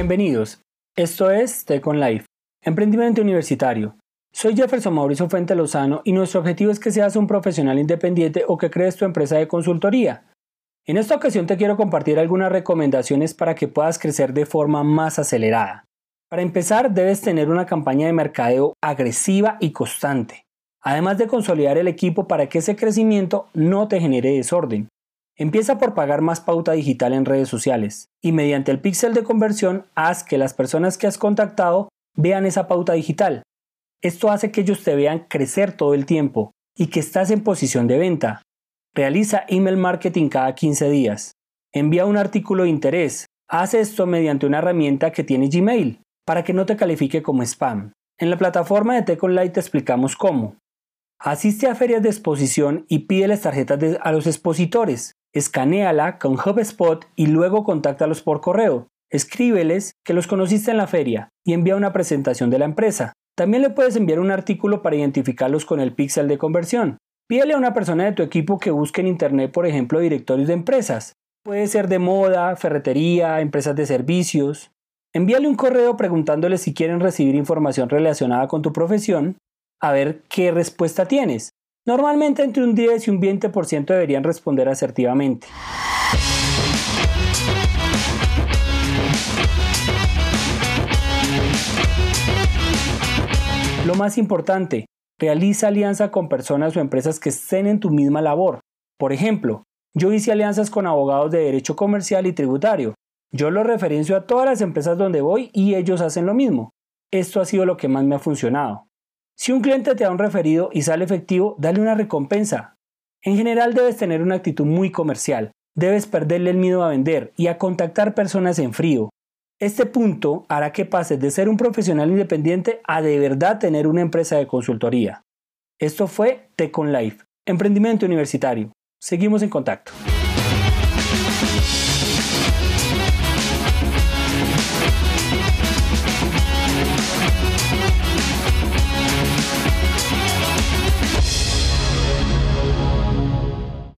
Bienvenidos. Esto es Tecon Life, emprendimiento universitario. Soy Jefferson Mauricio Fuente Lozano y nuestro objetivo es que seas un profesional independiente o que crees tu empresa de consultoría. En esta ocasión te quiero compartir algunas recomendaciones para que puedas crecer de forma más acelerada. Para empezar, debes tener una campaña de mercadeo agresiva y constante, además de consolidar el equipo para que ese crecimiento no te genere desorden. Empieza por pagar más pauta digital en redes sociales y mediante el píxel de conversión haz que las personas que has contactado vean esa pauta digital. Esto hace que ellos te vean crecer todo el tiempo y que estás en posición de venta. Realiza email marketing cada 15 días. Envía un artículo de interés. Haz esto mediante una herramienta que tiene Gmail para que no te califique como spam. En la plataforma de Teconlight te explicamos cómo. Asiste a ferias de exposición y pide las tarjetas a los expositores escanéala con HubSpot y luego contáctalos por correo. Escríbeles que los conociste en la feria y envía una presentación de la empresa. También le puedes enviar un artículo para identificarlos con el píxel de conversión. Pídele a una persona de tu equipo que busque en Internet, por ejemplo, directorios de empresas. Puede ser de moda, ferretería, empresas de servicios. Envíale un correo preguntándole si quieren recibir información relacionada con tu profesión, a ver qué respuesta tienes. Normalmente entre un 10 y un 20% deberían responder asertivamente. Lo más importante, realiza alianza con personas o empresas que estén en tu misma labor. Por ejemplo, yo hice alianzas con abogados de derecho comercial y tributario. Yo lo referencio a todas las empresas donde voy y ellos hacen lo mismo. Esto ha sido lo que más me ha funcionado. Si un cliente te da un referido y sale efectivo, dale una recompensa. En general debes tener una actitud muy comercial. Debes perderle el miedo a vender y a contactar personas en frío. Este punto hará que pases de ser un profesional independiente a de verdad tener una empresa de consultoría. Esto fue Tecon Life, emprendimiento universitario. Seguimos en contacto.